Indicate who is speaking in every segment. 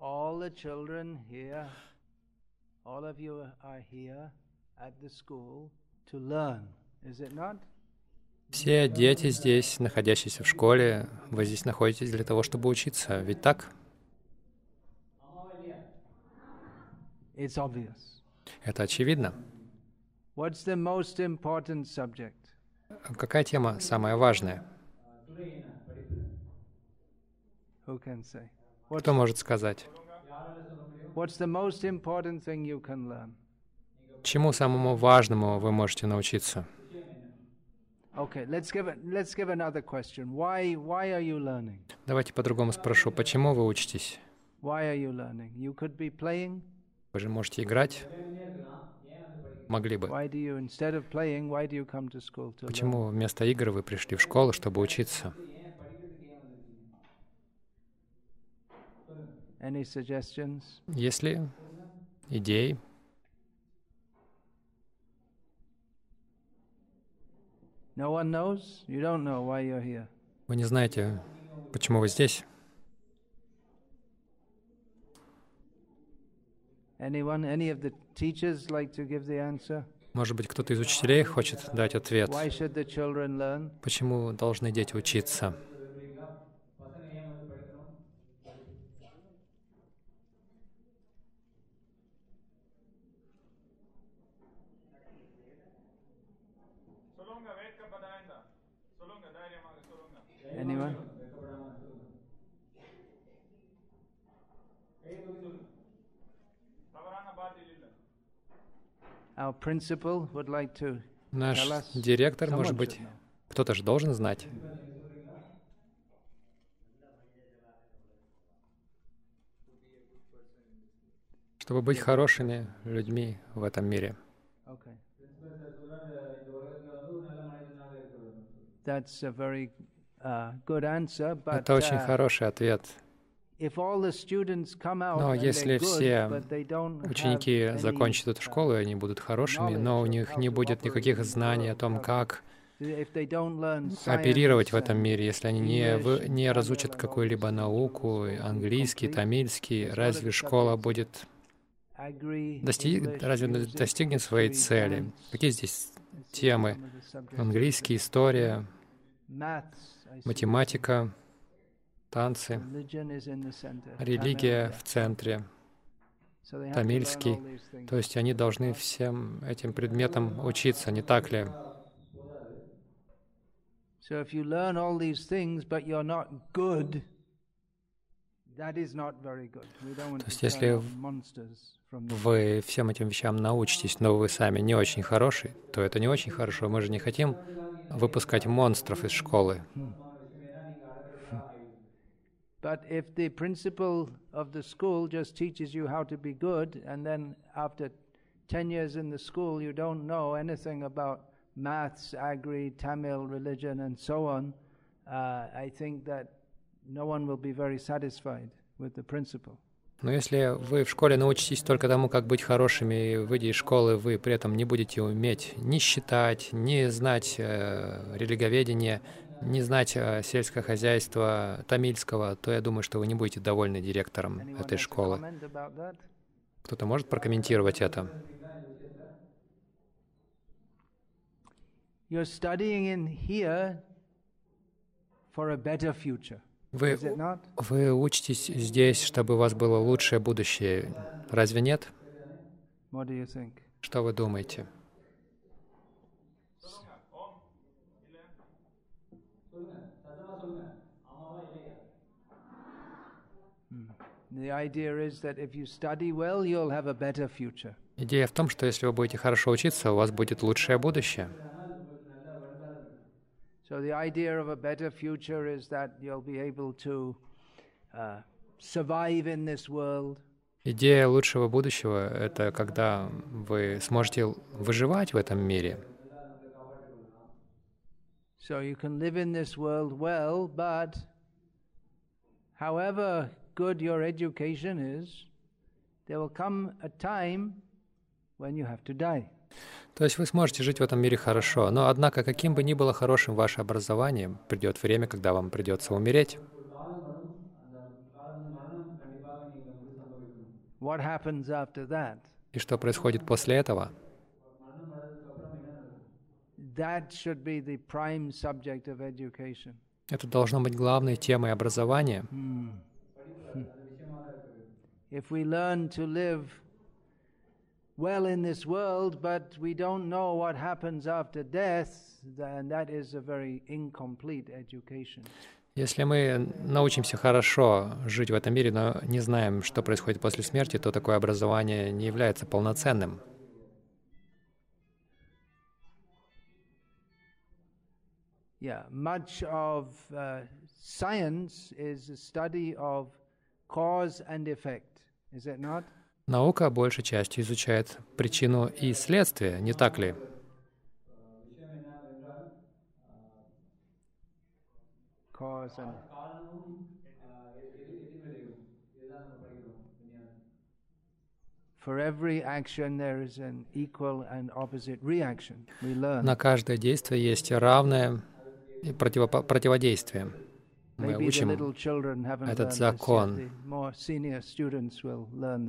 Speaker 1: all the children here, all of you are here at the school to learn, is it not?
Speaker 2: Все дети здесь, находящиеся в школе, вы здесь находитесь для того, чтобы учиться, ведь так? Это очевидно. Какая тема самая важная? Кто может сказать? Чему самому важному вы можете научиться? Давайте по-другому спрошу. Почему вы учитесь? Вы же можете играть. Могли бы. Почему вместо игр вы пришли в школу, чтобы учиться? Есть ли идеи?
Speaker 1: No one knows? You don't know why you're here.
Speaker 2: Вы не знаете, почему вы здесь?
Speaker 1: Anyone? Any of the teachers like to give the answer?
Speaker 2: Может быть, кто-то из учителей хочет дать ответ? Почему должны дети учиться? Наш директор, может быть, кто-то же должен знать. чтобы быть хорошими людьми в этом мире.
Speaker 1: Okay.
Speaker 2: Это очень
Speaker 1: uh,
Speaker 2: хороший ответ. Но если все Ученики закончат эту школу, и они будут хорошими, но у них не будет никаких знаний о том, как оперировать в этом мире, если они не, вы- не разучат какую-либо науку, английский, тамильский, разве школа будет
Speaker 1: agri,
Speaker 2: дости...
Speaker 1: English,
Speaker 2: разве достигнет своей цели? Какие здесь темы? Английский, история. Математика, танцы, религия в центре. Тамильский. То есть они должны всем этим предметам учиться, не так ли? То есть если вы всем этим вещам научитесь, но вы сами не очень хороший, то это не очень хорошо. Мы же не хотим выпускать монстров из школы.
Speaker 1: But if the principal of the school just teaches you how to be good, and then after 10 years in the school you don't know anything about maths, agri, Tamil, religion, and so on, uh, I think that no one will be very satisfied with the principal.
Speaker 2: Но если вы в школе научитесь только тому, как быть хорошими, и выйдя из школы, вы при этом не будете уметь ни считать, ни знать э, религоведение, не знать э, сельское хозяйство тамильского, то я думаю, что вы не будете довольны директором этой школы. Кто-то может прокомментировать это?
Speaker 1: You're studying in here for a better future,
Speaker 2: Вы, вы учитесь здесь, чтобы у вас было лучшее будущее. Разве нет? Что вы думаете?
Speaker 1: Future.
Speaker 2: Идея в том, что если вы будете хорошо учиться, у вас будет лучшее будущее.
Speaker 1: So the idea of a better future is that you'll be able to uh, survive in this world,
Speaker 2: Идея лучшего будущего — это когда вы сможете выживать в этом мире.
Speaker 1: so you can live in this world well, but however good your education is, there will come a time when you have to die.
Speaker 2: То есть вы сможете жить в этом мире хорошо, но однако, каким бы ни было хорошим ваше образование, придет время, когда вам придется умереть. И что происходит после этого? Это должно быть главной темой образования.
Speaker 1: To live well in this world, but we don't know what happens after death, then that is a very incomplete education.
Speaker 2: Если мы научимся хорошо жить в этом мире, но не знаем, что происходит после смерти, то такое образование не является полноценным.
Speaker 1: Yeah, much of uh, science is a study of cause and effect, is it not?
Speaker 2: Наука большей частью изучает причину и следствие, не так ли? На каждое действие есть равное противодействие. Мы учим, этот закон.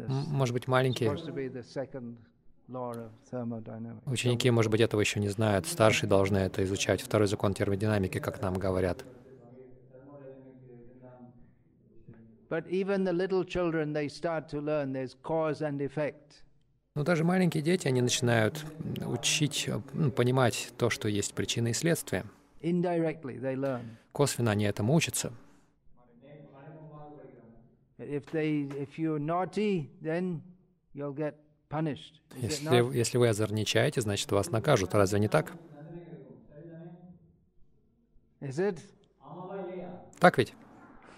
Speaker 2: может быть, маленькие ученики, может быть, этого еще не знают. Старшие должны это изучать. Второй закон термодинамики, как нам говорят. Но даже маленькие дети, они начинают учить, э, понимать то, что есть причина и следствие.
Speaker 1: Indirectly, they learn.
Speaker 2: Косвенно они этому учатся.
Speaker 1: If they, if you're naughty, then you'll get punished.
Speaker 2: Если, если вы озорничаете, значит, вас накажут. Разве не так?
Speaker 1: Is it?
Speaker 2: Так ведь?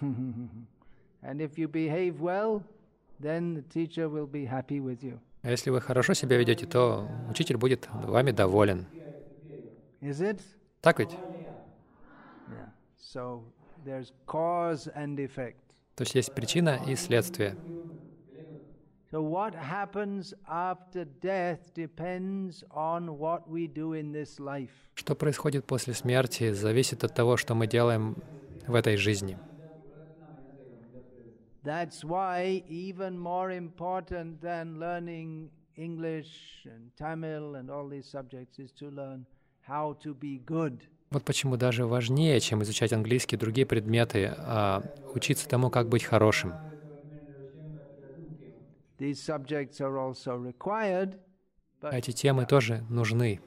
Speaker 1: And if you behave well, then the teacher will be happy with you.
Speaker 2: А если вы хорошо себя ведете, то учитель будет вами доволен.
Speaker 1: Is it?
Speaker 2: Так ведь? То есть есть причина и следствие.
Speaker 1: So what happens after death depends on what we do in this life.
Speaker 2: Что происходит после смерти, зависит от того, что мы делаем в этой жизни.
Speaker 1: That's why even more important than learning English and Tamil and all these subjects is to learn how to be good.
Speaker 2: Вот почему даже важнее, чем изучать английский и другие предметы, а учиться тому, как быть хорошим. Эти темы тоже нужны.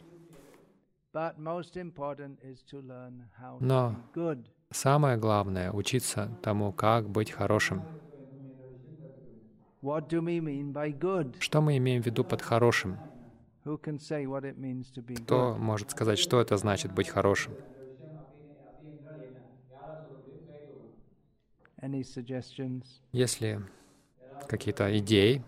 Speaker 2: Но самое главное — учиться тому, как быть хорошим. Что мы имеем в виду под хорошим? Кто может сказать, что это значит быть хорошим?
Speaker 1: Suggestions?
Speaker 2: Если какие-то идеи,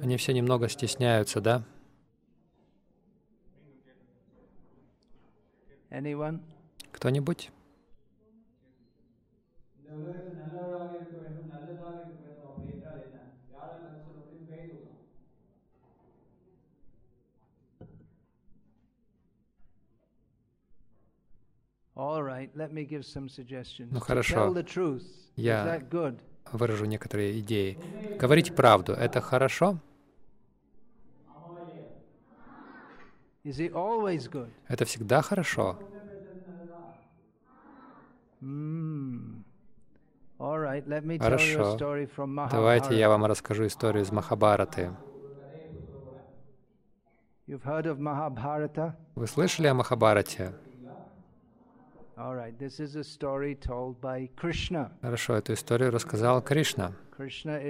Speaker 2: они все немного стесняются, да?
Speaker 1: Anyone?
Speaker 2: Кто-нибудь? Ну, хорошо. Я-? Выражу некоторые идеи. Говорить правду — это хорошо?
Speaker 1: Is it always good?
Speaker 2: Это всегда хорошо? Хорошо. Давайте я вам расскажу историю из Махабараты. Вы слышали о Махабарате? Хорошо, эту историю рассказал Кришна.
Speaker 1: Krishna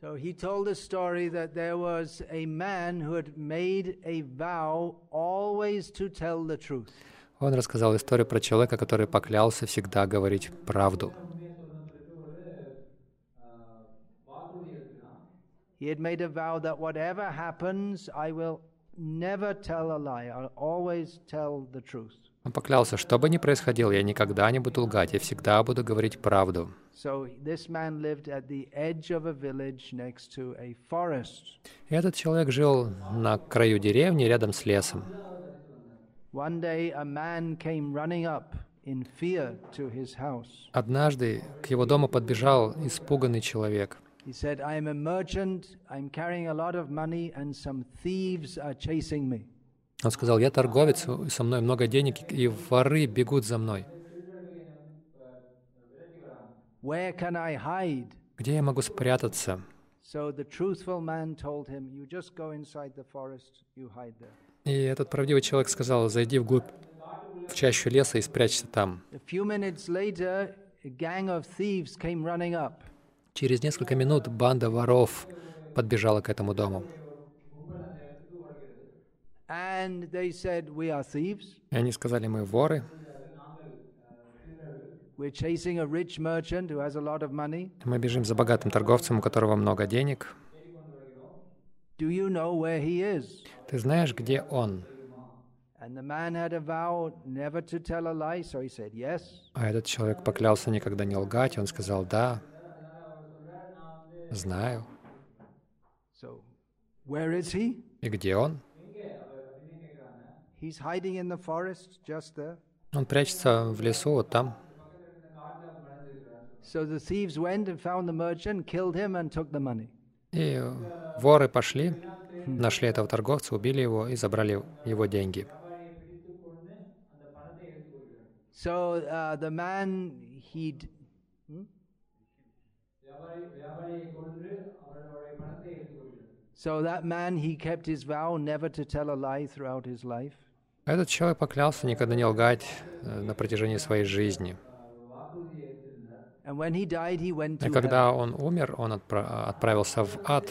Speaker 1: So he told a story that there was a man who had made a vow always to tell the truth.
Speaker 2: Он рассказал историю про человека, который поклялся всегда говорить правду.
Speaker 1: He had made a vow that whatever happens, I will never tell a lie. I'll always tell the truth.
Speaker 2: Он поклялся, что бы ни происходило, я никогда не буду лгать, я всегда буду говорить правду. И этот человек жил на краю деревни, рядом с лесом. Однажды к его дому подбежал испуганный человек.
Speaker 1: He said, I am a merchant, I'm carrying a lot of money, and some thieves are chasing me.
Speaker 2: Он сказал, я торговец, со мной много денег, и воры бегут за мной. Где я могу спрятаться? И этот правдивый человек сказал, зайди вглубь, в чащу леса и спрячься там. Через несколько минут банда воров подбежала к этому дому.
Speaker 1: And they said, We are thieves.
Speaker 2: И они сказали, мы воры, мы бежим за богатым торговцем, у которого много денег. Ты знаешь, где он? А этот человек поклялся никогда не лгать, и он сказал, да, знаю. И где он? Он прячется в лесу, вот там.
Speaker 1: So the thieves went and found the merchant, killed him, and took the money.
Speaker 2: И воры пошли, нашли этого торговца, убили его и забрали его деньги.
Speaker 1: So uh, the man, he'd. Hmm? So that man, he kept his vow never to tell a lie throughout his life.
Speaker 2: Этот человек поклялся никогда не лгать э, на протяжении своей жизни. И когда он умер, он отпра- отправился в ад,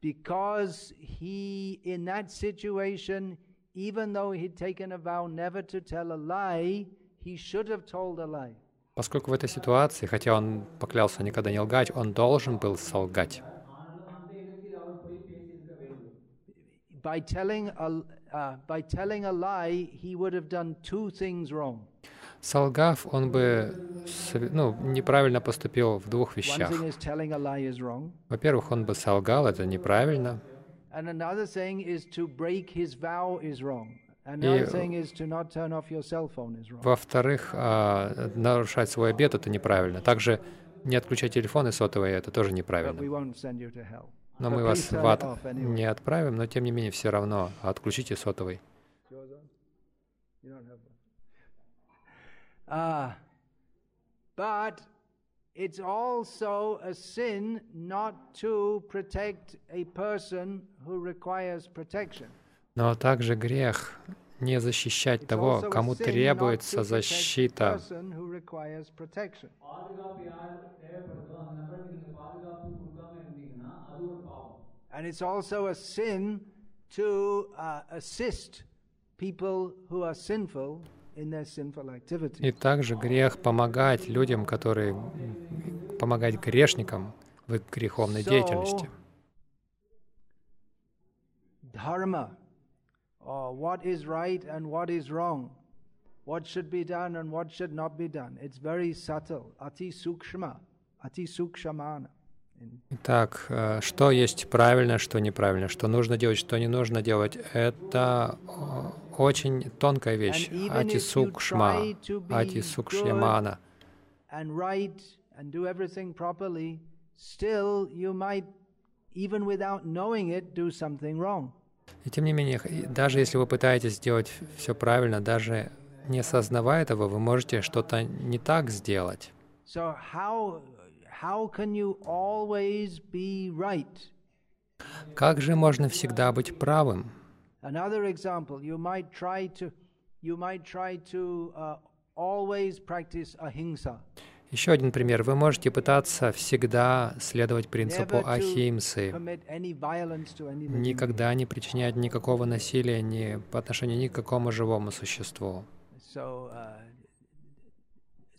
Speaker 1: because he, in that situation, even though he'd taken a vow never to tell a lie, he should have told a lie.
Speaker 2: поскольку в этой ситуации, хотя он поклялся никогда не лгать, он должен был солгать.
Speaker 1: By telling a, uh, by telling a lie, he would have done two things wrong.
Speaker 2: Солгав, он бы ну, неправильно поступил в двух вещах. Во-первых, он бы солгал, это неправильно. И-. Во-вторых, а, нарушать свой обет — это неправильно. Также не отключать телефоны сотовые — это тоже неправильно. Но мы вас в ад не отправим, но тем не менее все равно отключите сотовый.
Speaker 1: Yours on? You don't have one. Ah, but it's also a sin not to protect a person who requires protection.
Speaker 2: Но также грех не защищать того, кому требуется защита.
Speaker 1: And it's also a sin to uh, assist people who are sinful.
Speaker 2: И также грех помогать людям, которые помогать грешникам в их греховной деятельности.
Speaker 1: dharma, or what is right and what is wrong, what should be done and what should not be done. It's very subtle. Ati sukshma, ati sukshamana.
Speaker 2: Итак, э, что есть правильно, что неправильно, что нужно делать, что не нужно делать, это о, очень тонкая вещь.
Speaker 1: And even
Speaker 2: Ати
Speaker 1: if you
Speaker 2: сукшма,
Speaker 1: try to be
Speaker 2: ати сукшьямана.
Speaker 1: And right and do everything properly, still you might, even without knowing it, do something wrong.
Speaker 2: И тем не менее, даже если вы пытаетесь сделать все правильно, даже не осознавая этого, вы можете что-то не так сделать.
Speaker 1: So how how can you always be right?
Speaker 2: Как же можно всегда быть правым?
Speaker 1: Another example, you might try to you might try to uh, always practice ahimsa,
Speaker 2: Еще один пример. Вы можете пытаться всегда следовать принципу ахимсы, никогда не причинять никакого насилия ни по отношению ни к какому живому существу.
Speaker 1: So, uh,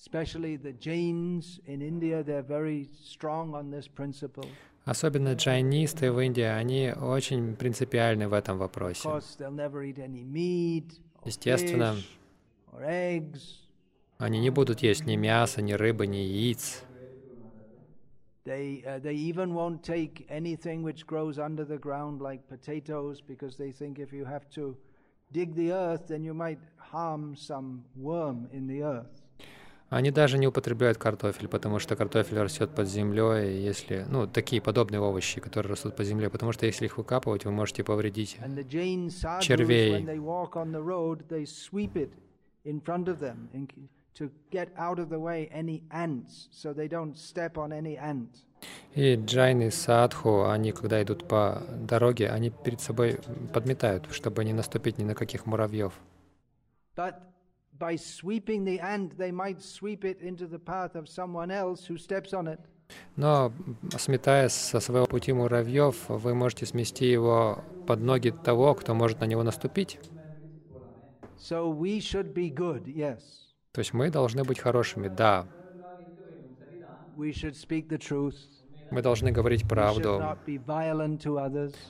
Speaker 1: especially the Jains in India, they're very strong on this principle.
Speaker 2: Особенно джайнисты в Индии, они очень принципиальны в этом вопросе.
Speaker 1: course, they'll never eat any meat or
Speaker 2: Естественно, они не будут есть ни мяса, ни рыбы, ни яиц.
Speaker 1: They, uh, they even won't take anything which grows under the ground like potatoes because they think if you have to dig the earth, then you might harm some worm in the earth.
Speaker 2: Они даже не употребляют картофель, потому что картофель растет под землей, если, ну, такие подобные овощи, которые растут под землей, потому что если их выкапывать, вы можете повредить. Червей. И джайны садху, они, когда идут по дороге, они перед собой подметают, чтобы не наступить ни на каких муравьев.
Speaker 1: But by sweeping the ant, they might sweep it into the path of someone else who steps on it.
Speaker 2: Но, сметая со своего пути муравьев, вы можете смести его под ноги того, кто может на него наступить.
Speaker 1: So we should be good, yes.
Speaker 2: То есть мы должны быть хорошими, да.
Speaker 1: We should speak the truth.
Speaker 2: Мы должны говорить правду.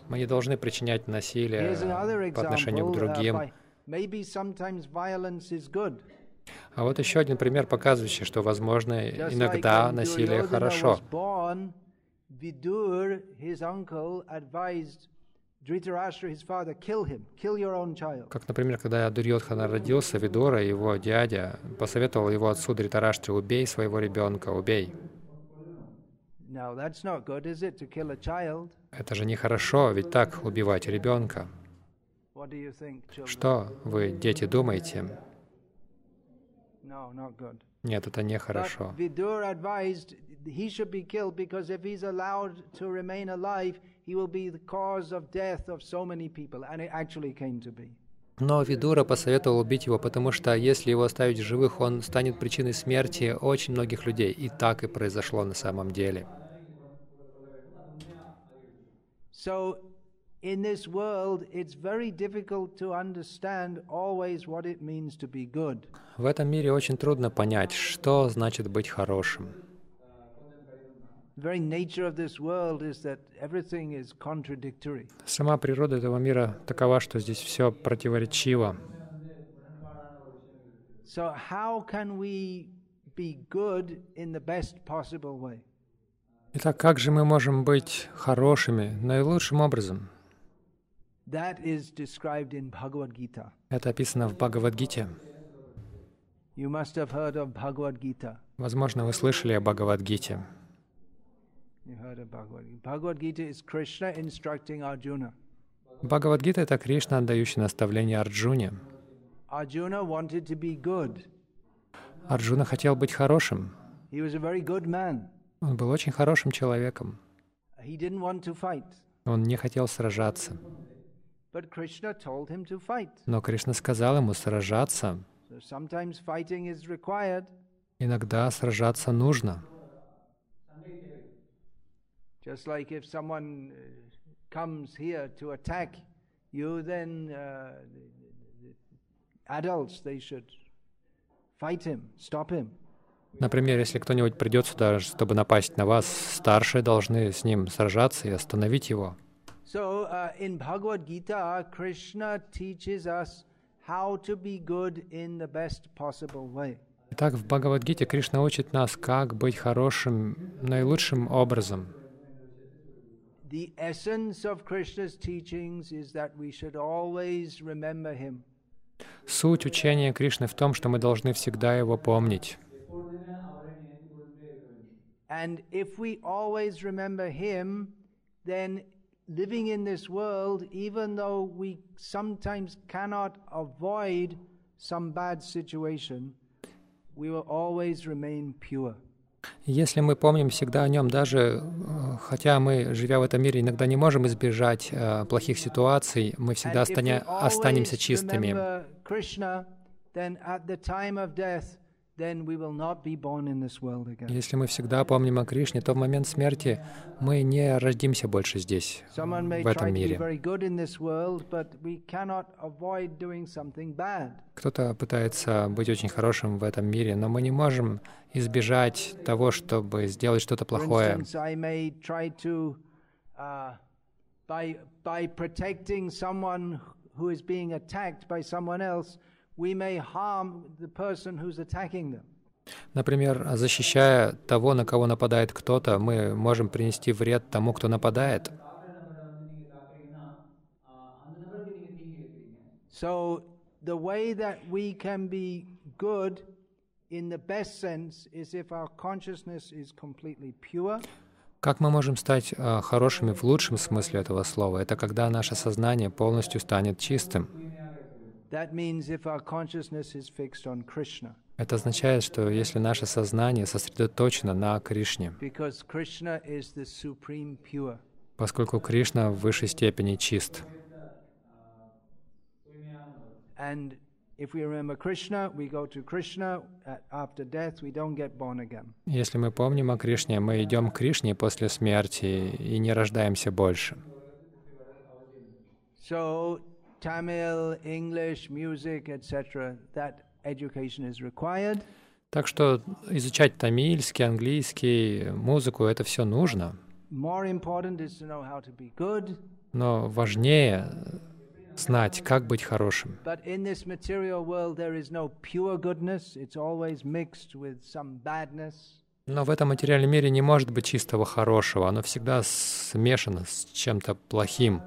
Speaker 2: Мы не должны причинять насилие по отношению к
Speaker 1: uh,
Speaker 2: другим.
Speaker 1: By- maybe sometimes violence is good.
Speaker 2: А вот еще один пример, показывающий, что, возможно, иногда насилие хорошо. Как, например, когда Дурьодхана родился, Видура, его дядя, посоветовал его отцу Дритараштре, убей своего ребенка, убей. Это же нехорошо, ведь так убивать ребенка.
Speaker 1: What do you think, children?
Speaker 2: Что вы, дети, думаете? Нет, это нехорошо. Но Видура посоветовал убить его, потому что если его оставить в живых, он станет причиной смерти очень многих людей. И так и произошло на самом деле.
Speaker 1: So, in this world, it's very difficult to understand always what it means to be good.
Speaker 2: В этом мире очень трудно понять, что значит быть хорошим.
Speaker 1: The very nature of this world is that everything is contradictory.
Speaker 2: Сама природа этого мира такова, что здесь все противоречиво.
Speaker 1: So, how can we be good in the best possible way?
Speaker 2: Итак, как же мы можем быть хорошими наилучшим образом?
Speaker 1: That is described in Bhagavad Gita.
Speaker 2: Это описано в Бхагавадгите. Возможно, вы слышали о Бхагавадгите. Бхагавадгита — это Кришна, отдающий наставление Арджуне. Арджуна хотел быть хорошим. Он был очень хорошим человеком. Он не хотел сражаться. Но Кришна сказал ему сражаться. Иногда сражаться нужно. Например, если кто-нибудь придет сюда, чтобы напасть на вас, старшие должны с ним сражаться и остановить его.
Speaker 1: So uh, in Bhagavad Gita, Krishna teaches us how to be good in the best possible way.
Speaker 2: Итак, в Бхагавадгите Кришна учит нас, как быть хорошим наилучшим образом.
Speaker 1: The essence of Krishna's teachings is that we should always remember him.
Speaker 2: Суть учения Кришны в том, что мы должны всегда его помнить.
Speaker 1: And if we always remember him, then living in this world, even though we sometimes cannot avoid some bad situation, we will always remain pure.
Speaker 2: Если мы помним всегда о нем, даже э, хотя мы, живя в этом мире, иногда не можем избежать э, плохих ситуаций, мы всегда остане- останемся чистыми.
Speaker 1: remember Krishna, then at the time of death, then we will not be born in this world again.
Speaker 2: Если мы всегда помним о Кришне, то в момент смерти мы не родимся больше здесь, в этом мире. Кто-то пытается быть очень хорошим в этом мире, но мы не можем избежать того, чтобы сделать что-то плохое.
Speaker 1: uh, by protecting someone who is being attacked by someone else, we may harm the person who's attacking them.
Speaker 2: Например, защищая того, на кого нападает кто-то, мы можем принести вред тому, кто нападает.
Speaker 1: So the way that we can be good in the best sense is if our consciousness is completely pure,
Speaker 2: Как мы можем стать э, хорошими в лучшем смысле этого слова? Это когда наше сознание полностью станет чистым. Это означает, что если наше сознание сосредоточено на Кришне, поскольку Кришна в высшей степени чист. Если мы помним о Кришне, мы идем к Кришне после смерти и не рождаемся больше.
Speaker 1: So, Tamil, English, music, etc., that education is required.
Speaker 2: Так что изучать тамильский, английский, музыку — это все нужно. Но важнее знать, как быть хорошим. Но в этом материальном мире не может быть чистого хорошего. Оно всегда смешано с чем-то плохим.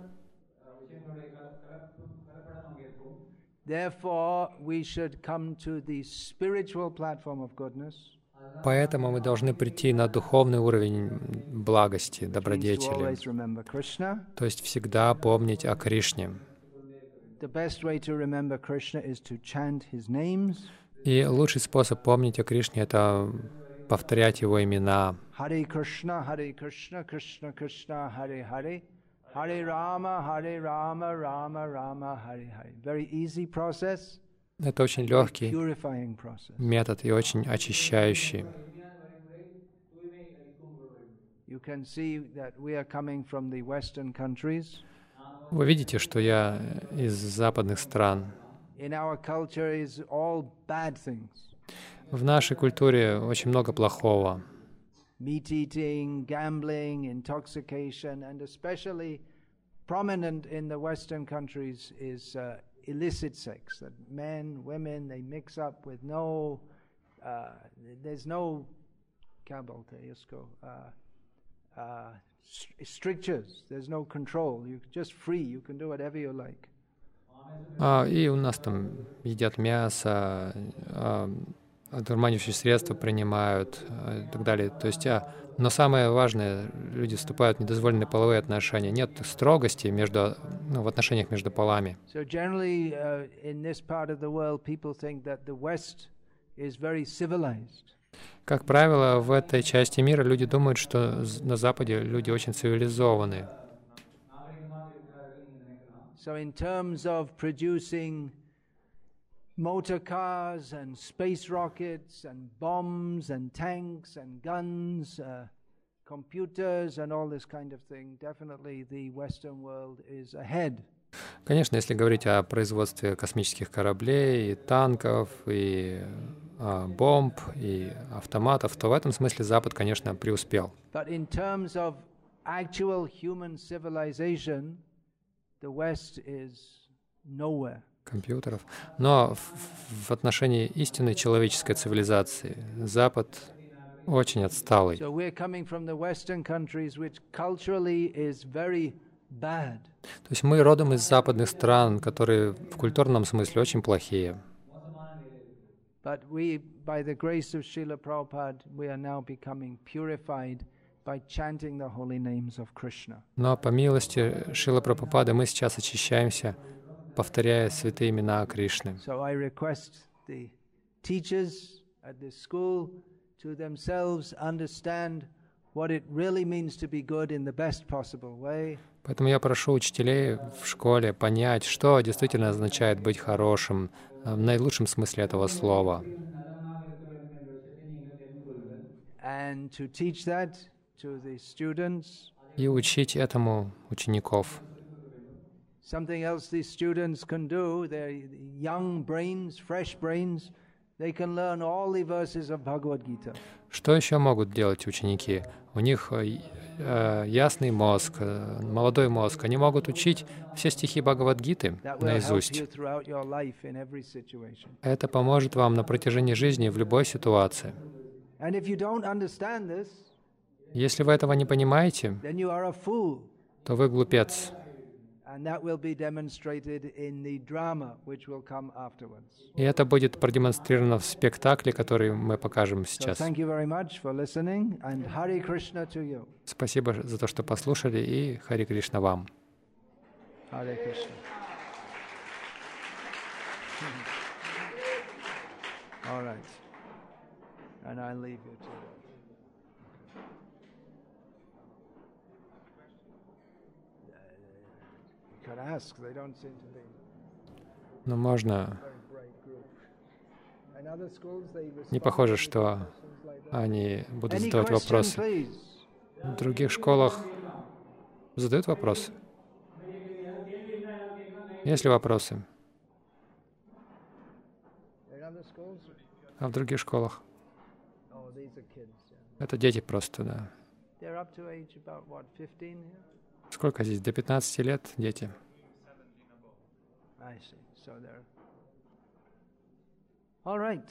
Speaker 1: Therefore, we should come to the spiritual platform of goodness.
Speaker 2: Поэтому мы должны прийти на духовный уровень благости, добродетели. То есть всегда помнить о Кришне. И лучший способ помнить о Кришне — это повторять его имена.
Speaker 1: Hare Krishna, Hare Krishna, Krishna Krishna, Hare Hare. Hare Rama, Hare Rama, Rama Rama, Hare Hare. Very easy process,
Speaker 2: Это очень легкий метод и очень очищающий. Вы видите, что я из западных стран. В нашей культуре очень много плохого.
Speaker 1: meat eating, gambling, intoxication, and especially prominent in the Western countries is uh, illicit sex. That men, women, they mix up with no, uh, there's no uh, uh strictures, there's no control. You're just free, you can do whatever you like.
Speaker 2: А, и у нас там едят мясо, одурманивающие средства принимают а, и так далее. То есть, а, но самое важное, люди вступают в недозволенные половые отношения. Нет строгости между, ну, в отношениях между полами.
Speaker 1: So generally, uh, in this part of the world, people think that the West is very civilized.
Speaker 2: Как правило, в этой части мира люди думают, что на Западе люди очень цивилизованные.
Speaker 1: So, in terms of producing motor cars and space rockets and bombs and tanks and guns, uh, computers and all this kind of thing, definitely the Western world is ahead.
Speaker 2: Конечно, если говорить о производстве космических кораблей, и танков, и а, бомб, и автоматов, то в этом смысле Запад, конечно, преуспел.
Speaker 1: But in terms of actual human civilization, the West is nowhere.
Speaker 2: Компьютеров. Но в, в отношении истинной человеческой цивилизации Запад очень отсталый. То есть мы родом из западных стран, которые в культурном смысле очень плохие.
Speaker 1: But we, by the grace of Srila Prabhupada, we are now becoming purified by chanting the holy names of Krishna.
Speaker 2: Но по милости Шила Прабхупады мы сейчас очищаемся, повторяя святые имена Кришны.
Speaker 1: So I request the teachers at this school to themselves understand what it really means to be good in the best possible way.
Speaker 2: Поэтому я прошу учителей в школе понять, что действительно означает быть хорошим э, в наилучшем смысле этого слова. и учить этому учеников.
Speaker 1: Something else these students can do, they're young brains, fresh brains, they can learn all the verses of Bhagavad Gita.
Speaker 2: Что еще могут делать ученики? У них э, э, ясный мозг, э, молодой мозг. Они могут учить все стихи Бхагавадгиты наизусть. Это поможет вам на протяжении жизни в любой ситуации. Если вы этого не понимаете, то вы глупец. И это будет продемонстрировано в спектакле, который мы покажем сейчас. Спасибо за то, что послушали, и Хари Кришна вам.
Speaker 1: Hare Krishna. All right. And I'll leave you to that. You could ask, they don't seem to be
Speaker 2: Но можно...
Speaker 1: a very bright group. In other schools, they
Speaker 2: Не
Speaker 1: respond
Speaker 2: похоже, что они будут задавать вопросы. В других школах задают вопросы. Есть ли вопросы? А в других школах?
Speaker 1: Oh.
Speaker 2: Это дети просто, да.
Speaker 1: They're up to age about what, 15 here?
Speaker 2: Сколько здесь? До 15 лет дети.
Speaker 1: I see. So they're all right.